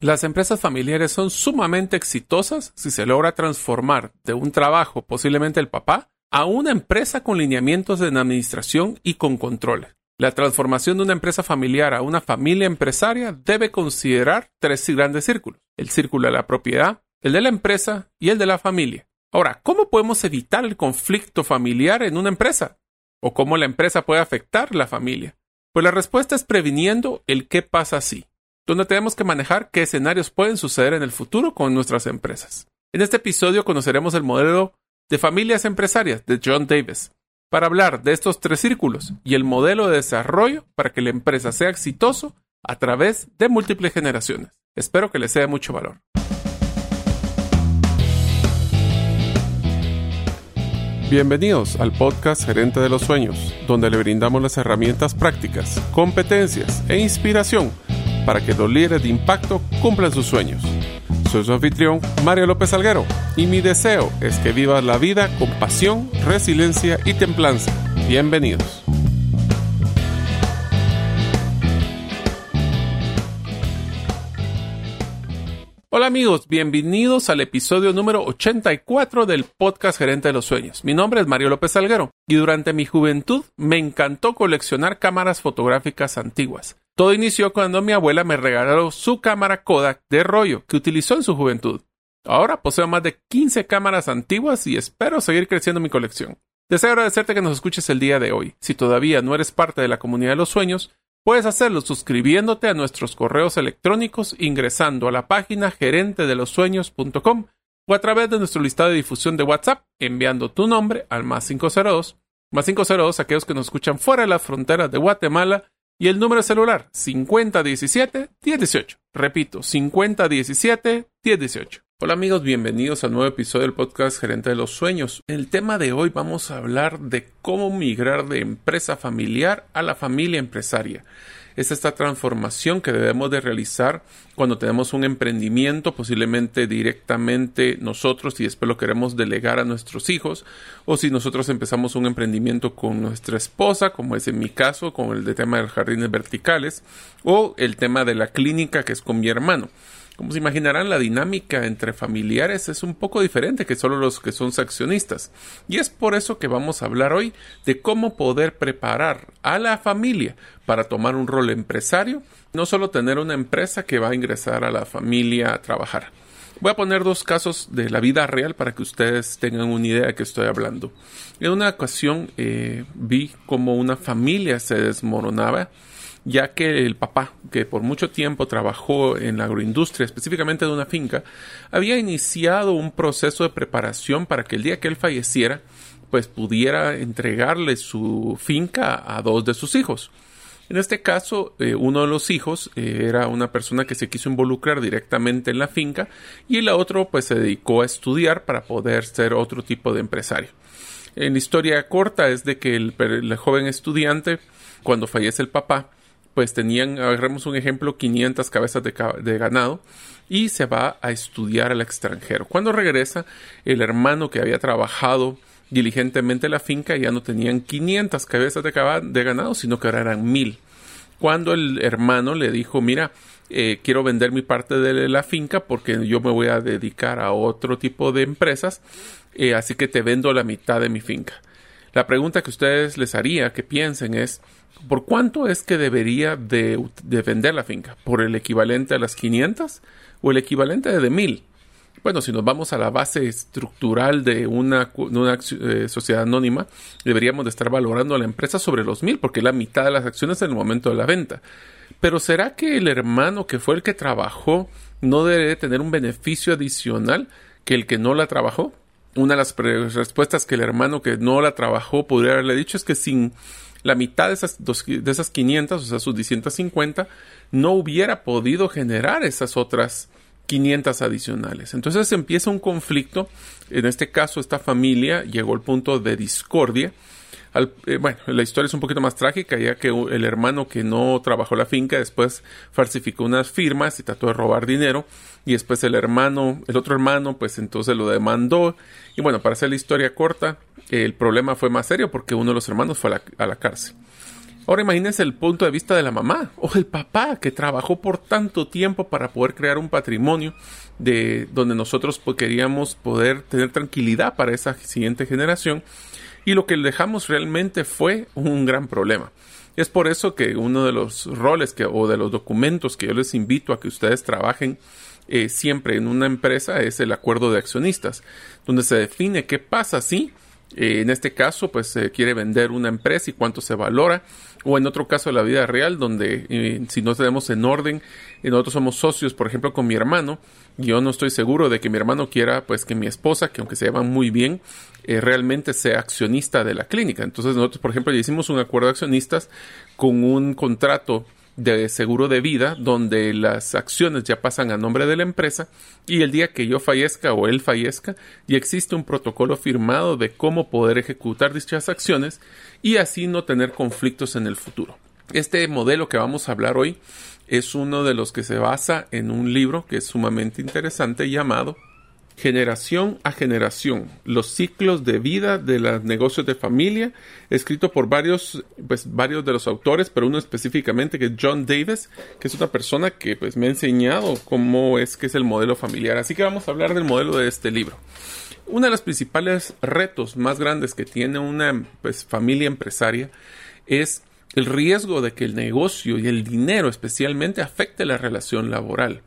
Las empresas familiares son sumamente exitosas si se logra transformar de un trabajo, posiblemente el papá, a una empresa con lineamientos de administración y con controles. La transformación de una empresa familiar a una familia empresaria debe considerar tres grandes círculos. El círculo de la propiedad, el de la empresa y el de la familia. Ahora, ¿cómo podemos evitar el conflicto familiar en una empresa? ¿O cómo la empresa puede afectar la familia? Pues la respuesta es previniendo el qué pasa si donde tenemos que manejar qué escenarios pueden suceder en el futuro con nuestras empresas. En este episodio conoceremos el modelo de familias empresarias de John Davis para hablar de estos tres círculos y el modelo de desarrollo para que la empresa sea exitoso a través de múltiples generaciones. Espero que les sea mucho valor. Bienvenidos al podcast Gerente de los Sueños, donde le brindamos las herramientas prácticas, competencias e inspiración para que los líderes de impacto cumplan sus sueños. Soy su anfitrión, Mario López Alguero, y mi deseo es que vivas la vida con pasión, resiliencia y templanza. Bienvenidos. Hola amigos, bienvenidos al episodio número 84 del podcast Gerente de los Sueños. Mi nombre es Mario López Alguero y durante mi juventud me encantó coleccionar cámaras fotográficas antiguas. Todo inició cuando mi abuela me regaló su cámara Kodak de rollo que utilizó en su juventud. Ahora poseo más de 15 cámaras antiguas y espero seguir creciendo mi colección. Deseo agradecerte que nos escuches el día de hoy. Si todavía no eres parte de la comunidad de los sueños, puedes hacerlo suscribiéndote a nuestros correos electrónicos ingresando a la página gerentedelosueños.com o a través de nuestro listado de difusión de WhatsApp enviando tu nombre al más 502, más 502 aquellos que nos escuchan fuera de las fronteras de Guatemala y el número celular 5017-1018. Repito, 5017-1018. Hola amigos, bienvenidos al nuevo episodio del podcast Gerente de los Sueños. En el tema de hoy vamos a hablar de cómo migrar de empresa familiar a la familia empresaria es esta transformación que debemos de realizar cuando tenemos un emprendimiento, posiblemente directamente nosotros y después lo queremos delegar a nuestros hijos, o si nosotros empezamos un emprendimiento con nuestra esposa, como es en mi caso, con el de tema de los jardines verticales, o el tema de la clínica que es con mi hermano. Como se imaginarán, la dinámica entre familiares es un poco diferente que solo los que son accionistas. Y es por eso que vamos a hablar hoy de cómo poder preparar a la familia para tomar un rol empresario, no solo tener una empresa que va a ingresar a la familia a trabajar. Voy a poner dos casos de la vida real para que ustedes tengan una idea de qué estoy hablando. En una ocasión eh, vi cómo una familia se desmoronaba ya que el papá, que por mucho tiempo trabajó en la agroindustria, específicamente de una finca, había iniciado un proceso de preparación para que el día que él falleciera, pues pudiera entregarle su finca a dos de sus hijos. En este caso, eh, uno de los hijos eh, era una persona que se quiso involucrar directamente en la finca y el otro pues se dedicó a estudiar para poder ser otro tipo de empresario. En historia corta es de que el joven estudiante, cuando fallece el papá, pues tenían, agarremos un ejemplo, 500 cabezas de, ganado y se va a estudiar al extranjero. Cuando regresa, el hermano que había trabajado diligentemente la finca ya no tenían 500 cabezas de, ganado, sino que ahora eran mil. Cuando el hermano le dijo, mira, eh, quiero vender mi parte de la finca porque yo me voy a dedicar a otro tipo de empresas, eh, así que te vendo la mitad de mi finca. La pregunta que ustedes les haría que piensen es, ¿por cuánto es que debería de, vender la finca? ¿Por el equivalente a las 500 o el equivalente de 1000? Bueno, si nos vamos a la base estructural de una, eh, sociedad anónima, deberíamos de estar valorando a la empresa sobre los 1000 porque es la mitad de las acciones en el momento de la venta. Pero ¿será que el hermano que fue el que trabajó no debe tener un beneficio adicional que el que no la trabajó? Una de las respuestas que el hermano que no la trabajó podría haberle dicho es que sin la mitad de esas, de esas 500, o sea, sus 250, no hubiera podido generar esas otras 500 adicionales. Entonces empieza un conflicto. En este caso, esta familia llegó al punto de discordia. Eh, bueno, la historia es un poquito más trágica, ya que el hermano que no trabajó la finca después falsificó unas firmas y trató de robar dinero. Y después el hermano, el otro hermano, pues entonces lo demandó. Y bueno, para hacer la historia corta, el problema fue más serio porque uno de los hermanos fue a la, cárcel. Ahora imagínense el punto de vista de la mamá o el papá que trabajó por tanto tiempo para poder crear un patrimonio de donde nosotros pues, queríamos poder tener tranquilidad para esa siguiente generación y lo que dejamos realmente fue un gran problema. Es por eso que uno de los roles que, o de los documentos que yo les invito a que ustedes trabajen eh, siempre en una empresa es el acuerdo de accionistas, donde se define qué pasa si eh, en este caso, pues se quiere vender una empresa y cuánto se valora. O en otro caso de la vida real, donde eh, si no tenemos en orden, y nosotros somos socios, por ejemplo, con mi hermano, yo no estoy seguro de que mi hermano quiera, pues que mi esposa, que aunque se llevan muy bien, eh, realmente sea accionista de la clínica. Entonces nosotros, por ejemplo, hicimos un acuerdo de accionistas con un contrato de seguro de vida donde las acciones ya pasan a nombre de la empresa y el día que yo fallezca o él fallezca ya existe un protocolo firmado de cómo poder ejecutar dichas acciones y así no tener conflictos en el futuro. Este modelo que vamos a hablar hoy es uno de los que se basa en un libro que es sumamente interesante llamado Generación a Generación, los ciclos de vida de los negocios de familia, escrito por varios, pues, varios de los autores, pero uno específicamente que es John Davis, que es una persona que pues, me ha enseñado cómo es que es el modelo familiar. Así que vamos a hablar del modelo de este libro. Uno de los principales retos más grandes que tiene una pues, familia empresaria es el riesgo de que el negocio y el dinero especialmente afecte la relación laboral.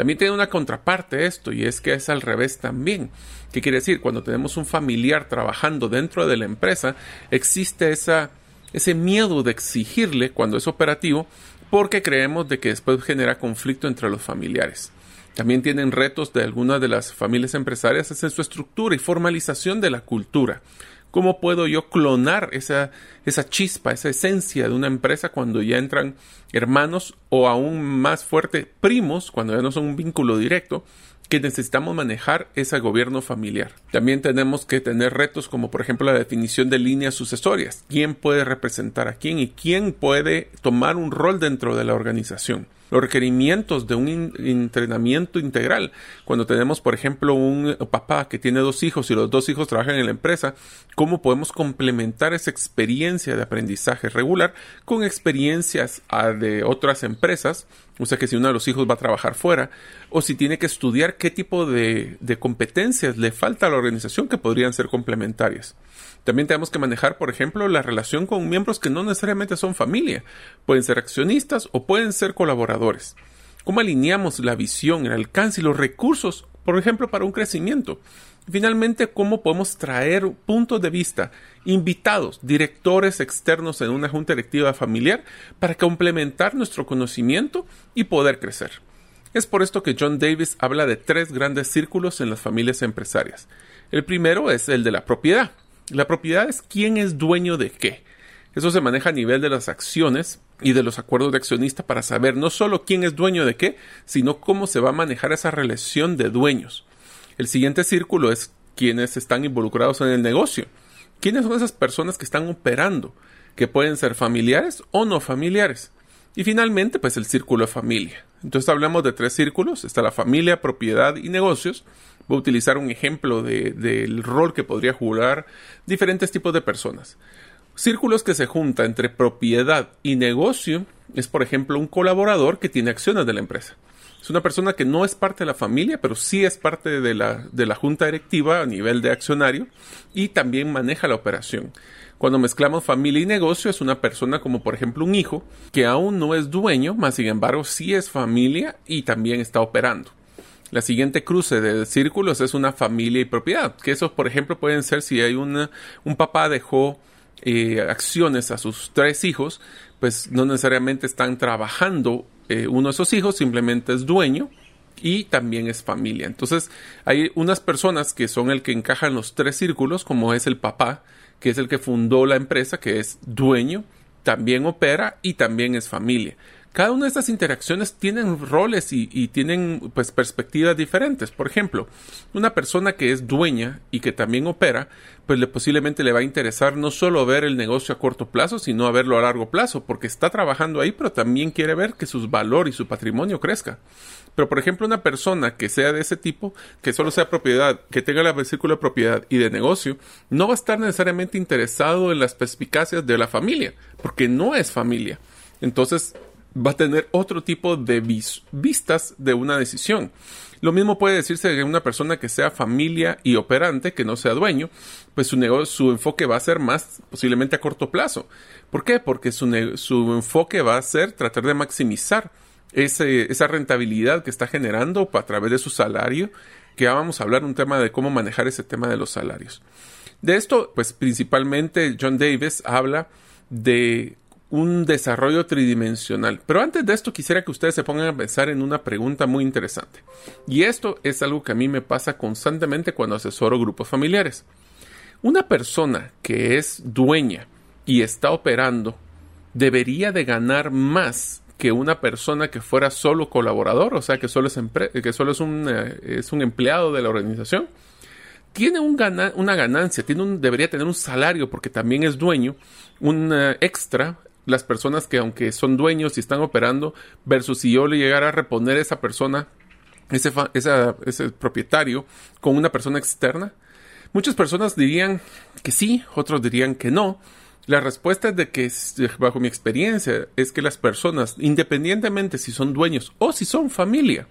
También tiene una contraparte esto y es que es al revés también. ¿Qué quiere decir? Cuando tenemos un familiar trabajando dentro de la empresa, existe esa, ese miedo de exigirle cuando es operativo porque creemos de que después genera conflicto entre los familiares. También tienen retos de algunas de las familias empresarias es en su estructura y formalización de la cultura. ¿Cómo puedo yo clonar esa, esa chispa, esa esencia de una empresa cuando ya entran hermanos o aún más fuerte primos, cuando ya no son un vínculo directo, que necesitamos manejar ese gobierno familiar. También tenemos que tener retos como por ejemplo la definición de líneas sucesorias. ¿Quién puede representar a quién y quién puede tomar un rol dentro de la organización? Los requerimientos de un entrenamiento integral. Cuando tenemos, por ejemplo, un papá que tiene dos hijos y los dos hijos trabajan en la empresa, ¿cómo podemos complementar esa experiencia de aprendizaje regular con experiencias ah, de otras empresas? O sea que si uno de los hijos va a trabajar fuera, o si tiene que estudiar qué tipo de, de competencias le falta a la organización que podrían ser complementarias. También tenemos que manejar, por ejemplo, la relación con miembros que no necesariamente son familia. Pueden ser accionistas o pueden ser colaboradores. ¿Cómo alineamos la visión, el alcance y los recursos, por ejemplo, para un crecimiento? Finalmente, ¿cómo podemos traer puntos de vista, invitados, directores externos en una junta directiva familiar para complementar nuestro conocimiento y poder crecer? Es por esto que John Davis habla de tres grandes círculos en las familias empresarias. El primero es el de la propiedad, la propiedad es quién es dueño de qué. Eso se maneja a nivel de las acciones y de los acuerdos de accionista para saber no solo quién es dueño de qué, sino cómo se va a manejar esa relación de dueños. El siguiente círculo es quienes están involucrados en el negocio. ¿Quiénes son esas personas que están operando? Que pueden ser familiares o no familiares. Y finalmente, pues el círculo de familia. Entonces hablamos de tres círculos. Está la familia, propiedad y negocios. Voy a utilizar un ejemplo del rol que podría jugar diferentes tipos de personas. Círculos que se juntan entre propiedad y negocio es, por ejemplo, un colaborador que tiene acciones de la empresa. Es una persona que no es parte de la familia, pero sí es parte de la, de la junta directiva a nivel de accionario y también maneja la operación. Cuando mezclamos familia y negocio es una persona como por ejemplo un hijo que aún no es dueño, más sin embargo sí es familia y también está operando. La siguiente cruce de círculos es una familia y propiedad, que esos por ejemplo pueden ser si hay una, un papá dejó eh, acciones a sus tres hijos, pues no necesariamente están trabajando eh, uno de esos hijos, simplemente es dueño y también es familia. Entonces hay unas personas que son el que encajan los tres círculos, como es el papá, que es el que fundó la empresa, que es dueño, también opera y también es familia. Cada una de estas interacciones tienen roles y, y, tienen pues perspectivas diferentes. Por ejemplo, una persona que es dueña y que también opera, pues le, posiblemente le va a interesar no solo ver el negocio a corto plazo, sino a verlo a largo plazo, porque está trabajando ahí, pero también quiere ver que su valor y su patrimonio crezca. Pero, por ejemplo, una persona que sea de ese tipo, que solo sea propiedad, que tenga el versículo de propiedad y de negocio, no va a estar necesariamente interesado en las perspicacias de la familia, porque no es familia. Entonces, va a tener otro tipo de vistas de una decisión. Lo mismo puede decirse de una persona que sea familia y operante, que no sea dueño, pues su, negocio, su enfoque va a ser más posiblemente a corto plazo. ¿Por qué? Porque su, su enfoque va a ser tratar de maximizar esa rentabilidad que está generando a través de su salario, que ya vamos a hablar un tema de cómo manejar ese tema de los salarios. De esto, pues principalmente John Davis habla de un desarrollo tridimensional. Pero antes de esto quisiera que ustedes se pongan a pensar en una pregunta muy interesante. Y esto es algo que a mí me pasa constantemente cuando asesoro grupos familiares. Una persona que es dueña y está operando debería de ganar más que una persona que fuera solo colaborador, o sea, que solo es, que solo es, un, eh, es un empleado de la organización. Tiene un una ganancia, tiene debería tener un salario porque también es dueño, un eh, extra las personas que aunque son dueños y están operando, versus si yo le llegara a reponer esa persona, ese, ese propietario, con una persona externa. Muchas personas dirían que sí, otros dirían que no. La respuesta es de que, bajo mi experiencia, es que las personas, independientemente si son dueños o si son familia,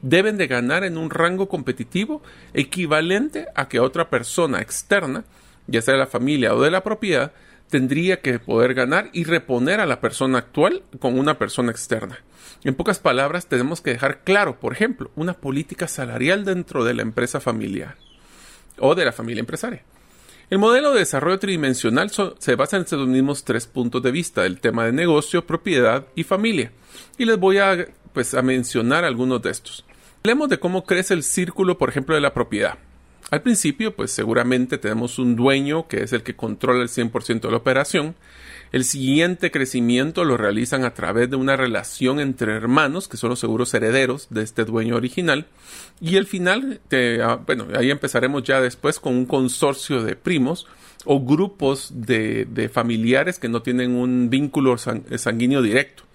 deben de ganar en un rango competitivo equivalente a que otra persona externa, ya sea de la familia o de la propiedad, tendría que poder ganar y reponer a la persona actual con una persona externa. En pocas palabras, tenemos que dejar claro, por ejemplo, una política salarial dentro de la empresa familiar o de la familia empresaria. El modelo de desarrollo tridimensional se basa en estos mismos tres puntos de vista, el tema de negocio, propiedad y familia. Y les voy a, pues, a mencionar algunos de estos. Hablemos de cómo crece el círculo, por ejemplo, de la propiedad. Al principio, pues seguramente tenemos un dueño que es el que controla el 100% de la operación. El siguiente crecimiento lo realizan a través de una relación entre hermanos, que son los seguros herederos de este dueño original. Y el final, ah, bueno, ahí empezaremos ya después con un consorcio de primos o grupos de, de familiares que no tienen un vínculo sanguíneo directo.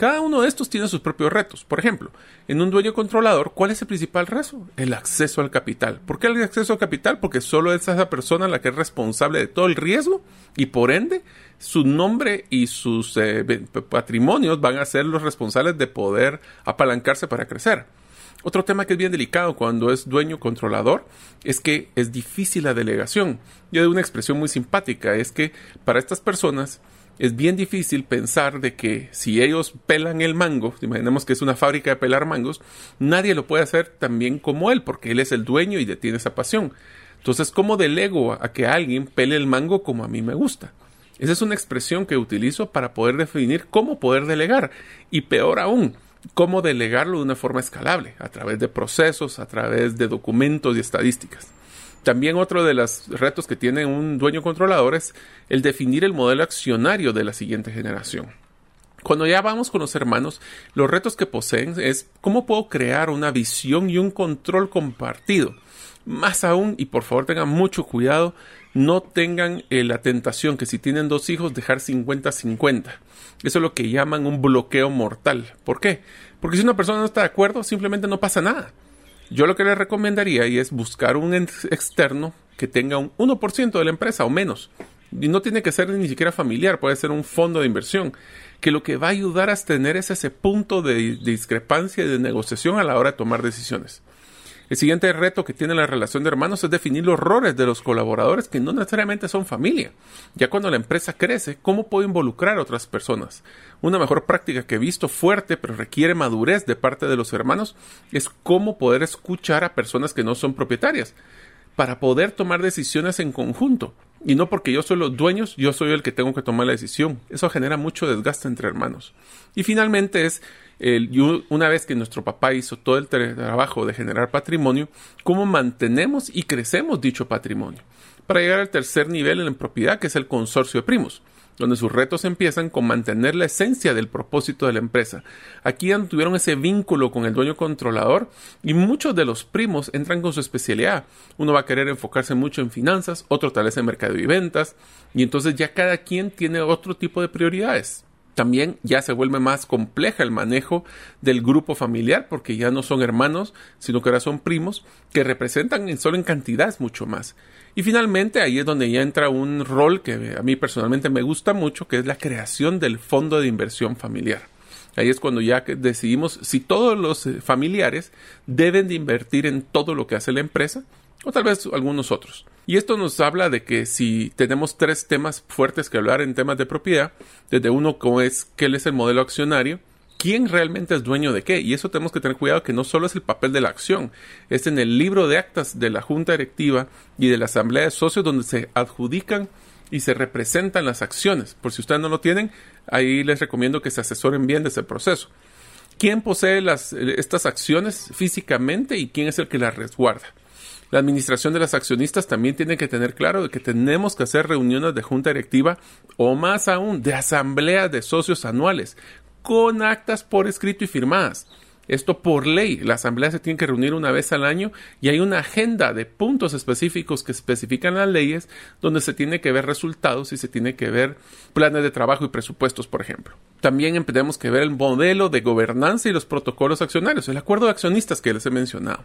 Cada uno de estos tiene sus propios retos. Por ejemplo, en un dueño controlador, ¿cuál es el principal reto? El acceso al capital. ¿Por qué el acceso al capital? Porque solo es esa persona la que es responsable de todo el riesgo y por ende su nombre y sus eh, patrimonios van a ser los responsables de poder apalancarse para crecer. Otro tema que es bien delicado cuando es dueño controlador es que es difícil la delegación. Yo de una expresión muy simpática es que para estas personas es bien difícil pensar de que si ellos pelan el mango, imaginemos que es una fábrica de pelar mangos, nadie lo puede hacer tan bien como él, porque él es el dueño y tiene esa pasión. Entonces, ¿cómo delego a que alguien pele el mango como a mí me gusta? Esa es una expresión que utilizo para poder definir cómo poder delegar. Y peor aún, cómo delegarlo de una forma escalable, a través de procesos, a través de documentos y estadísticas. También otro de los retos que tiene un dueño controlador es el definir el modelo accionario de la siguiente generación. Cuando ya vamos con los hermanos, los retos que poseen es cómo puedo crear una visión y un control compartido. Más aún, y por favor tengan mucho cuidado, no tengan eh, la tentación que si tienen dos hijos dejar 50-50. Eso es lo que llaman un bloqueo mortal. ¿Por qué? Porque si una persona no está de acuerdo, simplemente no pasa nada. Yo lo que le recomendaría es buscar un externo que tenga un 1% de la empresa o menos. Y no tiene que ser ni siquiera familiar, puede ser un fondo de inversión, que lo que va a ayudar a tener es ese punto de discrepancia y de negociación a la hora de tomar decisiones. El siguiente reto que tiene la relación de hermanos es definir los roles de los colaboradores que no necesariamente son familia. Ya cuando la empresa crece, ¿cómo puedo involucrar a otras personas? Una mejor práctica que he visto fuerte, pero requiere madurez de parte de los hermanos, es cómo poder escuchar a personas que no son propietarias para poder tomar decisiones en conjunto. Y no porque yo soy los dueños, yo soy el que tengo que tomar la decisión. Eso genera mucho desgaste entre hermanos. Y finalmente es una vez que nuestro papá hizo todo el trabajo de generar patrimonio, cómo mantenemos y crecemos dicho patrimonio. Para llegar al tercer nivel en la propiedad, que es el consorcio de primos. donde sus retos empiezan con mantener la esencia del propósito de la empresa. Aquí tuvieron ese vínculo con el dueño controlador y muchos de los primos entran con su especialidad. Uno va a querer enfocarse mucho en finanzas, otro tal vez en mercado y ventas, y entonces ya cada quien tiene otro tipo de prioridades. También ya se vuelve más compleja el manejo del grupo familiar porque ya no son hermanos, sino que ahora son primos que representan solo en cantidades mucho más. Y finalmente ahí es donde ya entra un rol que a mí personalmente me gusta mucho, que es la creación del fondo de inversión familiar. Ahí es cuando ya decidimos si todos los eh, familiares deben de invertir en todo lo que hace la empresa o tal vez algunos otros. Y esto nos habla de que si tenemos tres temas fuertes que hablar en temas de propiedad, desde uno como es qué es el modelo accionario, quién realmente es dueño de qué. Y eso tenemos que tener cuidado que no solo es el papel de la acción, es en el libro de actas de la junta directiva y de la asamblea de socios donde se adjudican y se representan las acciones. Por si ustedes no lo tienen, ahí les recomiendo que se asesoren bien de ese proceso. ¿Quién posee las, estas acciones físicamente y quién es el que las resguarda? La administración de las accionistas también tiene que tener claro de que tenemos que hacer reuniones de junta directiva o más aún de asambleas de socios anuales con actas por escrito y firmadas. Esto por ley. La asamblea se tiene que reunir una vez al año y hay una agenda de puntos específicos que especifican las leyes donde se tiene que ver resultados y se tiene que ver planes de trabajo y presupuestos, por ejemplo. También tenemos que ver el modelo de gobernanza y los protocolos accionarios, el acuerdo de accionistas que les he mencionado.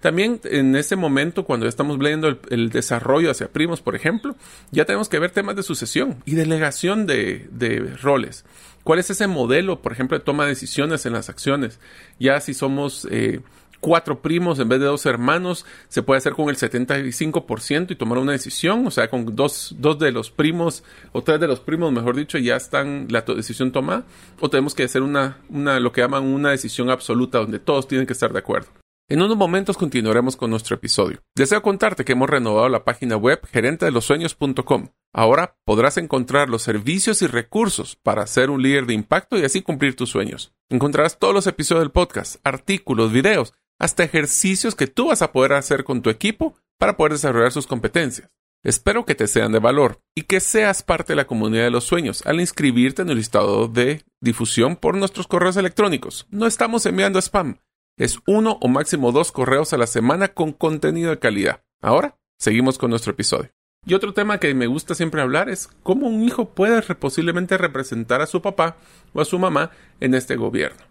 También en ese momento, cuando estamos viendo el, desarrollo hacia primos, por ejemplo, ya tenemos que ver temas de sucesión y delegación de, roles. ¿Cuál es ese modelo, por ejemplo, de toma de decisiones en las acciones? Ya si somos eh, cuatro primos en vez de dos hermanos, se puede hacer con el 75% y tomar una decisión, o sea, con dos, dos de los primos o tres de los primos, mejor dicho, ya están la decisión tomada, o tenemos que hacer una, una, lo que llaman una decisión absoluta donde todos tienen que estar de acuerdo. En unos momentos continuaremos con nuestro episodio. Deseo contarte que hemos renovado la página web gerentedelosueños.com. Ahora podrás encontrar los servicios y recursos para ser un líder de impacto y así cumplir tus sueños. Encontrarás todos los episodios del podcast, artículos, videos, hasta ejercicios que tú vas a poder hacer con tu equipo para poder desarrollar sus competencias. Espero que te sean de valor y que seas parte de la comunidad de los sueños al inscribirte en el listado de difusión por nuestros correos electrónicos. No estamos enviando spam es uno o máximo dos correos a la semana con contenido de calidad. Ahora, seguimos con nuestro episodio. Y otro tema que me gusta siempre hablar es cómo un hijo puede posiblemente representar a su papá o a su mamá en este gobierno.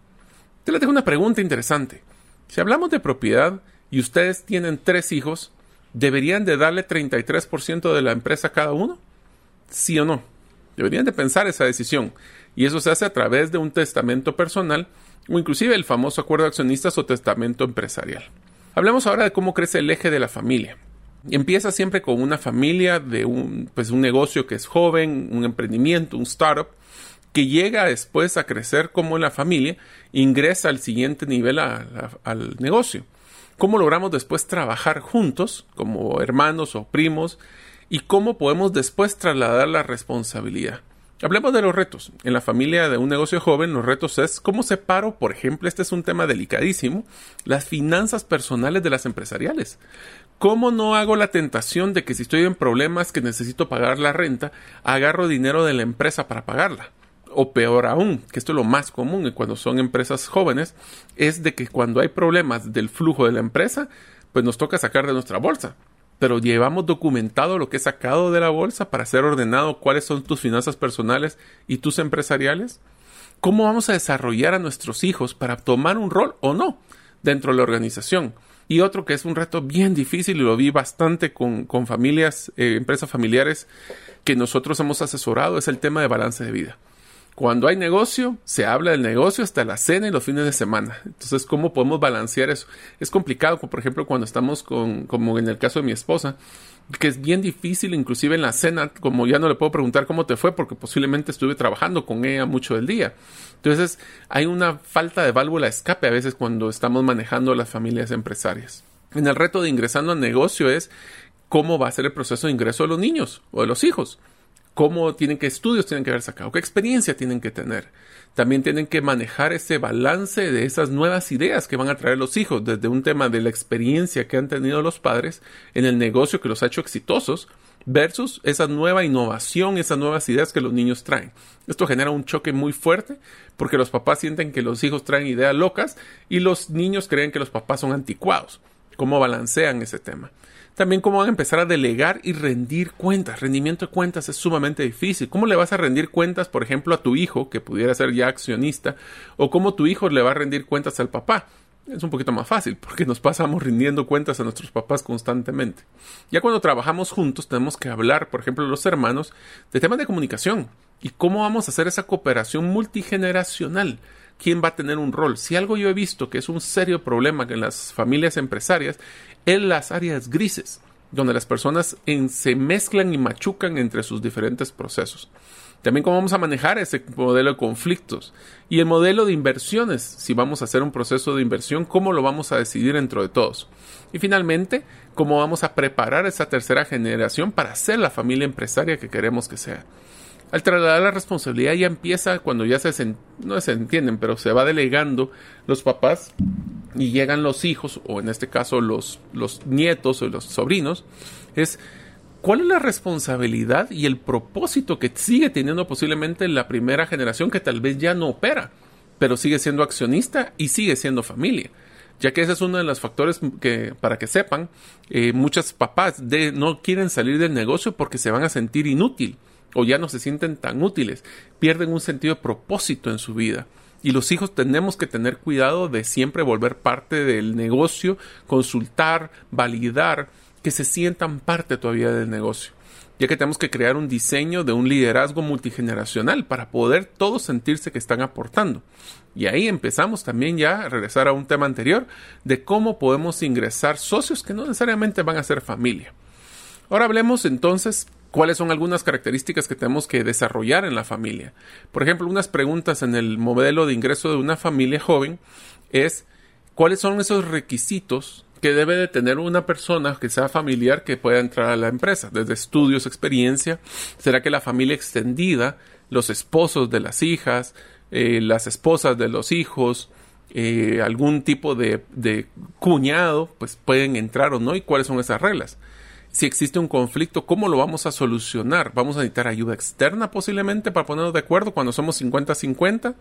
Te le tengo una pregunta interesante. Si hablamos de propiedad y ustedes tienen tres hijos, ¿deberían de darle 33% de la empresa a cada uno? ¿Sí o no? Deberían de pensar esa decisión. Y eso se hace a través de un testamento personal o inclusive el famoso acuerdo de accionistas o testamento empresarial. Hablemos ahora de cómo crece el eje de la familia. Empieza siempre con una familia de un, pues un negocio que es joven, un emprendimiento, un startup, que llega después a crecer como la familia, ingresa al siguiente nivel al negocio. ¿Cómo logramos después trabajar juntos como hermanos o primos? ¿Y cómo podemos después trasladar la responsabilidad? Hablemos de los retos. En la familia de un negocio joven, los retos es cómo separo, por ejemplo, este es un tema delicadísimo, las finanzas personales de las empresariales. ¿Cómo no hago la tentación de que si estoy en problemas que necesito pagar la renta, agarro dinero de la empresa para pagarla? O peor aún, que esto es lo más común cuando son empresas jóvenes, es de que cuando hay problemas del flujo de la empresa, pues nos toca sacar de nuestra bolsa pero llevamos documentado lo que he sacado de la bolsa para ser ordenado cuáles son tus finanzas personales y tus empresariales? ¿Cómo vamos a desarrollar a nuestros hijos para tomar un rol o no dentro de la organización? Y otro que es un reto bien difícil y lo vi bastante con, familias, eh, empresas familiares que nosotros hemos asesorado es el tema de balance de vida. Cuando hay negocio, se habla del negocio hasta la cena y los fines de semana. Entonces, ¿cómo podemos balancear eso? Es complicado, por ejemplo, cuando estamos con, como en el caso de mi esposa, que es bien difícil, inclusive en la cena, como ya no le puedo preguntar cómo te fue, porque posiblemente estuve trabajando con ella mucho del día. Entonces, hay una falta de válvula de escape a veces cuando estamos manejando las familias empresarias. En el reto de ingresando al negocio es cómo va a ser el proceso de ingreso de los niños o de los hijos cómo tienen que estudios tienen que haber sacado, qué experiencia tienen que tener. También tienen que manejar ese balance de esas nuevas ideas que van a traer los hijos, desde un tema de la experiencia que han tenido los padres en el negocio que los ha hecho exitosos, versus esa nueva innovación, esas nuevas ideas que los niños traen. Esto genera un choque muy fuerte porque los papás sienten que los hijos traen ideas locas y los niños creen que los papás son anticuados. ¿Cómo balancean ese tema? También cómo van a empezar a delegar y rendir cuentas. Rendimiento de cuentas es sumamente difícil. ¿Cómo le vas a rendir cuentas, por ejemplo, a tu hijo, que pudiera ser ya accionista, o cómo tu hijo le va a rendir cuentas al papá? es un poquito más fácil porque nos pasamos rindiendo cuentas a nuestros papás constantemente. Ya cuando trabajamos juntos tenemos que hablar, por ejemplo, los hermanos, de temas de comunicación y cómo vamos a hacer esa cooperación multigeneracional. ¿Quién va a tener un rol? Si algo yo he visto que es un serio problema en las familias empresarias, es las áreas grises, donde las personas se mezclan y machucan entre sus diferentes procesos. También cómo vamos a manejar ese modelo de conflictos y el modelo de inversiones. Si vamos a hacer un proceso de inversión, cómo lo vamos a decidir dentro de todos. Y finalmente, cómo vamos a preparar esa tercera generación para ser la familia empresaria que queremos que sea. Al trasladar la responsabilidad ya empieza cuando ya se, no se entienden, pero se va delegando los papás y llegan los hijos, o en este caso los, los nietos o los sobrinos, es ¿Cuál es la responsabilidad y el propósito que sigue teniendo posiblemente la primera generación que tal vez ya no opera, pero sigue siendo accionista y sigue siendo familia? Ya que ese es uno de los factores que, para que sepan, eh, muchos papás de, no quieren salir del negocio porque se van a sentir inútil o ya no se sienten tan útiles, pierden un sentido de propósito en su vida. Y los hijos tenemos que tener cuidado de siempre volver parte del negocio, consultar, validar, que se sientan parte todavía del negocio, ya que tenemos que crear un diseño de un liderazgo multigeneracional para poder todos sentirse que están aportando. Y ahí empezamos también ya a regresar a un tema anterior de cómo podemos ingresar socios que no necesariamente van a ser familia. Ahora hablemos entonces cuáles son algunas características que tenemos que desarrollar en la familia. Por ejemplo, unas preguntas en el modelo de ingreso de una familia joven es cuáles son esos requisitos que debe de tener una persona que sea familiar que pueda entrar a la empresa, desde estudios, experiencia, será que la familia extendida, los esposos de las hijas, eh, las esposas de los hijos, eh, algún tipo de, de cuñado, pues pueden entrar o no y cuáles son esas reglas. Si existe un conflicto, ¿cómo lo vamos a solucionar? ¿Vamos a necesitar ayuda externa posiblemente para ponernos de acuerdo cuando somos 50-50?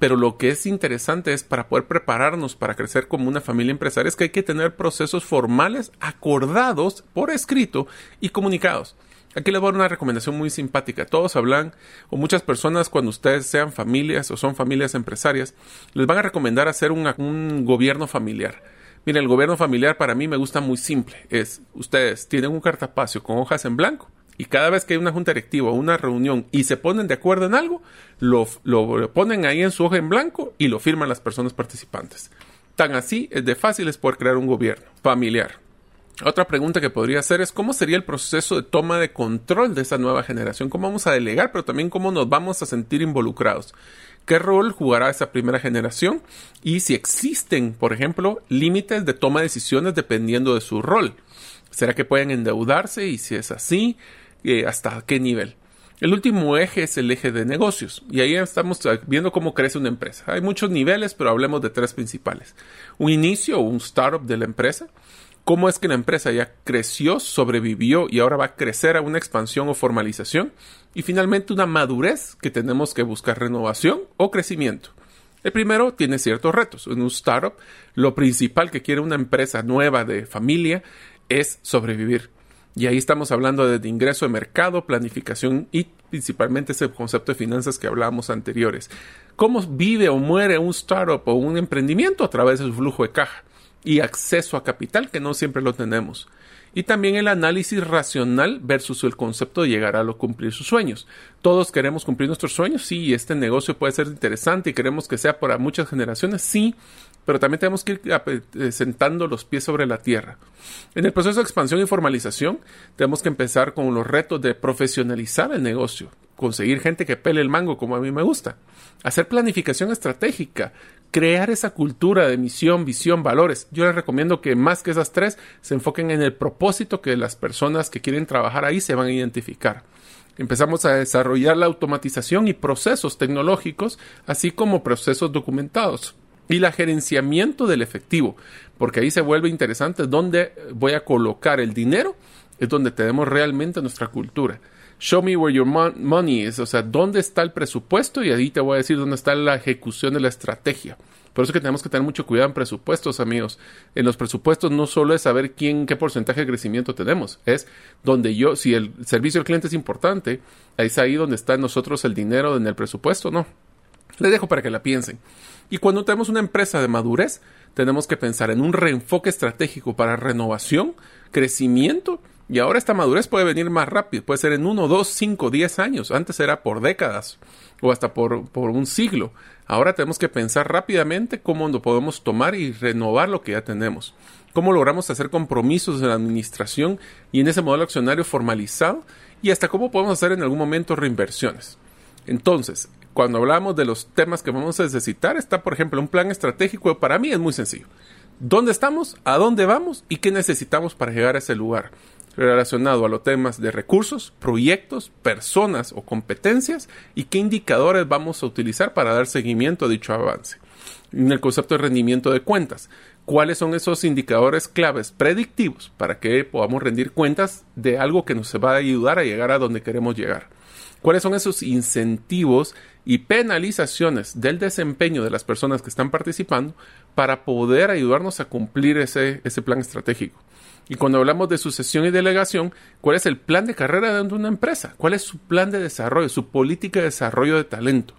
pero lo que es interesante es para poder prepararnos para crecer como una familia empresaria es que hay que tener procesos formales acordados por escrito y comunicados. Aquí les voy a dar una recomendación muy simpática. Todos hablan, o muchas personas cuando ustedes sean familias o son familias empresarias, les van a recomendar hacer un, un gobierno familiar. Miren, el gobierno familiar para mí me gusta muy simple. Es, ustedes tienen un cartapacio con hojas en blanco y cada vez que hay una junta directiva o una reunión y se ponen de acuerdo en algo, lo, lo, ponen ahí en su hoja en blanco y lo firman las personas participantes. Tan así es de fácil es poder crear un gobierno familiar. Otra pregunta que podría hacer es cómo sería el proceso de toma de control de esa nueva generación, cómo vamos a delegar, pero también cómo nos vamos a sentir involucrados. ¿Qué rol jugará esa primera generación? Y si existen, por ejemplo, límites de toma de decisiones dependiendo de su rol. ¿Será que pueden endeudarse? Y si es así, eh, hasta qué nivel. El último eje es el eje de negocios y ahí estamos viendo cómo crece una empresa. Hay muchos niveles, pero hablemos de tres principales. Un inicio o un startup de la empresa. Cómo es que la empresa ya creció, sobrevivió y ahora va a crecer a una expansión o formalización. Y finalmente una madurez que tenemos que buscar renovación o crecimiento. El primero tiene ciertos retos. En un startup, lo principal que quiere una empresa nueva de familia es sobrevivir y ahí estamos hablando de ingreso de mercado, planificación y principalmente ese concepto de finanzas que hablábamos anteriores. ¿Cómo vive o muere un startup o un emprendimiento? A través de su flujo de caja y acceso a capital, que no siempre lo tenemos. Y también el análisis racional versus el concepto de llegar a lo, cumplir sus sueños. Todos queremos cumplir nuestros sueños, sí, este negocio puede ser interesante y queremos que sea para muchas generaciones, sí, pero también tenemos que ir eh, sentando los pies sobre la tierra. En el proceso de expansión y formalización, tenemos que empezar con los retos de profesionalizar el negocio, conseguir gente que pele el mango como a mí me gusta, hacer planificación estratégica, crear esa cultura de misión, visión, valores. Yo les recomiendo que más que esas tres se enfoquen en el propósito que las personas que quieren trabajar ahí se van a identificar. Empezamos a desarrollar la automatización y procesos tecnológicos, así como procesos documentados y la gerenciamiento del efectivo, porque ahí se vuelve interesante dónde voy a colocar el dinero es donde tenemos realmente nuestra cultura. Show me where your money is, o sea, dónde está el presupuesto y ahí te voy a decir dónde está la ejecución de la estrategia. Por eso que tenemos que tener mucho cuidado en presupuestos, amigos. En los presupuestos no solo es saber quién, qué porcentaje de crecimiento tenemos, es donde yo, si el servicio al cliente es importante, es ahí donde está nosotros el dinero en el presupuesto, no. Les dejo para que la piensen. Y cuando tenemos una empresa de madurez, tenemos que pensar en un reenfoque estratégico para renovación, crecimiento y ahora esta madurez puede venir más rápido, puede ser en uno, dos, cinco, diez años. Antes era por décadas o hasta por, por un siglo. Ahora tenemos que pensar rápidamente cómo lo podemos tomar y renovar lo que ya tenemos. Cómo logramos hacer compromisos en la administración y en ese modelo accionario formalizado y hasta cómo podemos hacer en algún momento reinversiones. Entonces, cuando hablamos de los temas que vamos a necesitar, está por ejemplo un plan estratégico. Para mí es muy sencillo. ¿Dónde estamos? ¿A dónde vamos? ¿Y qué necesitamos para llegar a ese lugar? relacionado a los temas de recursos, proyectos, personas o competencias y qué indicadores vamos a utilizar para dar seguimiento a dicho avance. En el concepto de rendimiento de cuentas, cuáles son esos indicadores claves predictivos para que podamos rendir cuentas de algo que nos va a ayudar a llegar a donde queremos llegar. ¿Cuáles son esos incentivos y penalizaciones del desempeño de las personas que están participando para poder ayudarnos a cumplir ese, ese plan estratégico? Y cuando hablamos de sucesión y delegación, ¿cuál es el plan de carrera de una empresa? ¿Cuál es su plan de desarrollo, su política de desarrollo de talento?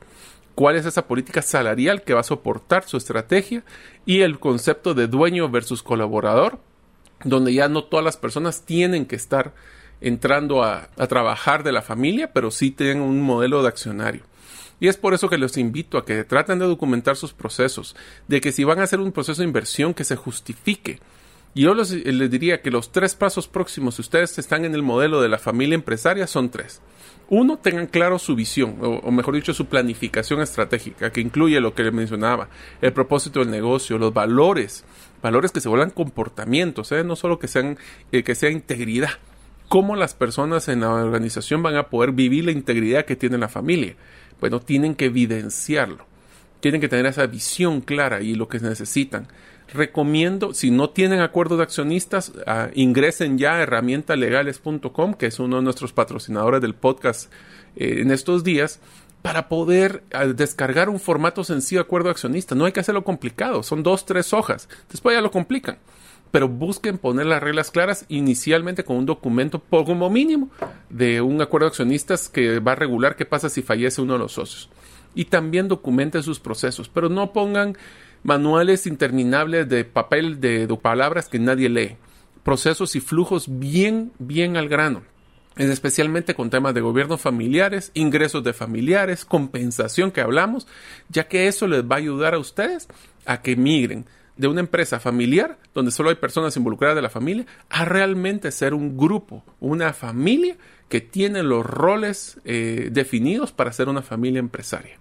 ¿Cuál es esa política salarial que va a soportar su estrategia? Y el concepto de dueño versus colaborador, donde ya no todas las personas tienen que estar entrando a, trabajar de la familia, pero sí tienen un modelo de accionario. Y es por eso que los invito a que traten de documentar sus procesos, de que si van a hacer un proceso de inversión que se justifique, y yo les, diría que los tres pasos próximos, si ustedes están en el modelo de la familia empresaria, son tres. Uno, tengan claro su visión, o, mejor dicho, su planificación estratégica, que incluye lo que les mencionaba, el propósito del negocio, los valores, valores que se vuelvan comportamientos, ¿eh? no solo que sean, eh, que sea integridad. Cómo las personas en la organización van a poder vivir la integridad que tiene la familia. Bueno, tienen que evidenciarlo. Tienen que tener esa visión clara y lo que necesitan recomiendo, si no tienen acuerdo de accionistas, ah, ingresen ya a herramientalegales.com, que es uno de nuestros patrocinadores del podcast eh, en estos días, para poder ah, descargar un formato sencillo de acuerdo de accionistas. No hay que hacerlo complicado, son dos, tres hojas. Después ya lo complican. Pero busquen poner las reglas claras inicialmente con un documento, como mínimo, de un acuerdo de accionistas que va a regular qué pasa si fallece uno de los socios. Y también documenten sus procesos, pero no pongan manuales interminables de papel de, palabras que nadie lee, procesos y flujos bien, bien al grano especialmente con temas de gobiernos familiares, ingresos de familiares, compensación que hablamos, ya que eso les va a ayudar a ustedes a que migren de una empresa familiar, donde solo hay personas involucradas de la familia, a realmente ser un grupo, una familia que tiene los roles eh, definidos para ser una familia empresaria.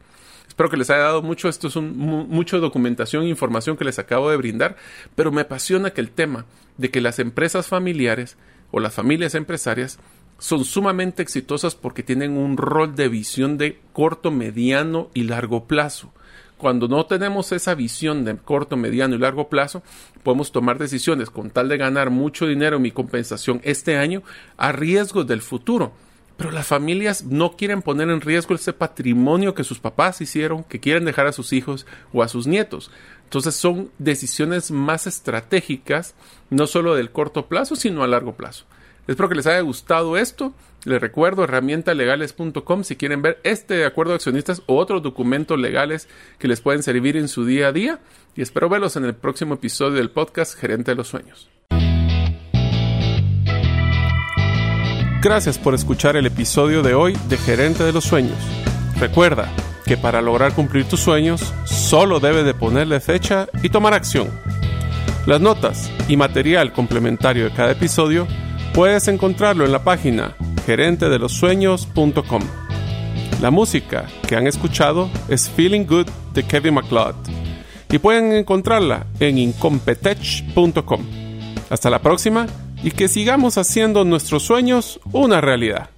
Espero que les haya dado mucho. Esto es mucho documentación e información que les acabo de brindar, pero me apasiona que el tema de que las empresas familiares o las familias empresarias son sumamente exitosas porque tienen un rol de visión de corto, mediano y largo plazo. Cuando no tenemos esa visión de corto, mediano y largo plazo, podemos tomar decisiones con tal de ganar mucho dinero en mi compensación este año a riesgos del futuro pero las familias no quieren poner en riesgo ese patrimonio que sus papás hicieron, que quieren dejar a sus hijos o a sus nietos. Entonces son decisiones más estratégicas, no solo del corto plazo, sino a largo plazo. Espero que les haya gustado esto. Les recuerdo herramientalegales.com si quieren ver este acuerdo de accionistas o otros documentos legales que les pueden servir en su día a día. Y espero verlos en el próximo episodio del podcast Gerente de los Sueños. Gracias por escuchar el episodio de hoy de Gerente de los Sueños. Recuerda que para lograr cumplir tus sueños solo debes de ponerle fecha y tomar acción. Las notas y material complementario de cada episodio puedes encontrarlo en la página gerentedelosueños.com. La música que han escuchado es Feeling Good de Kevin MacLeod y pueden encontrarla en incompetech.com. Hasta la próxima y que sigamos haciendo nuestros sueños una realidad.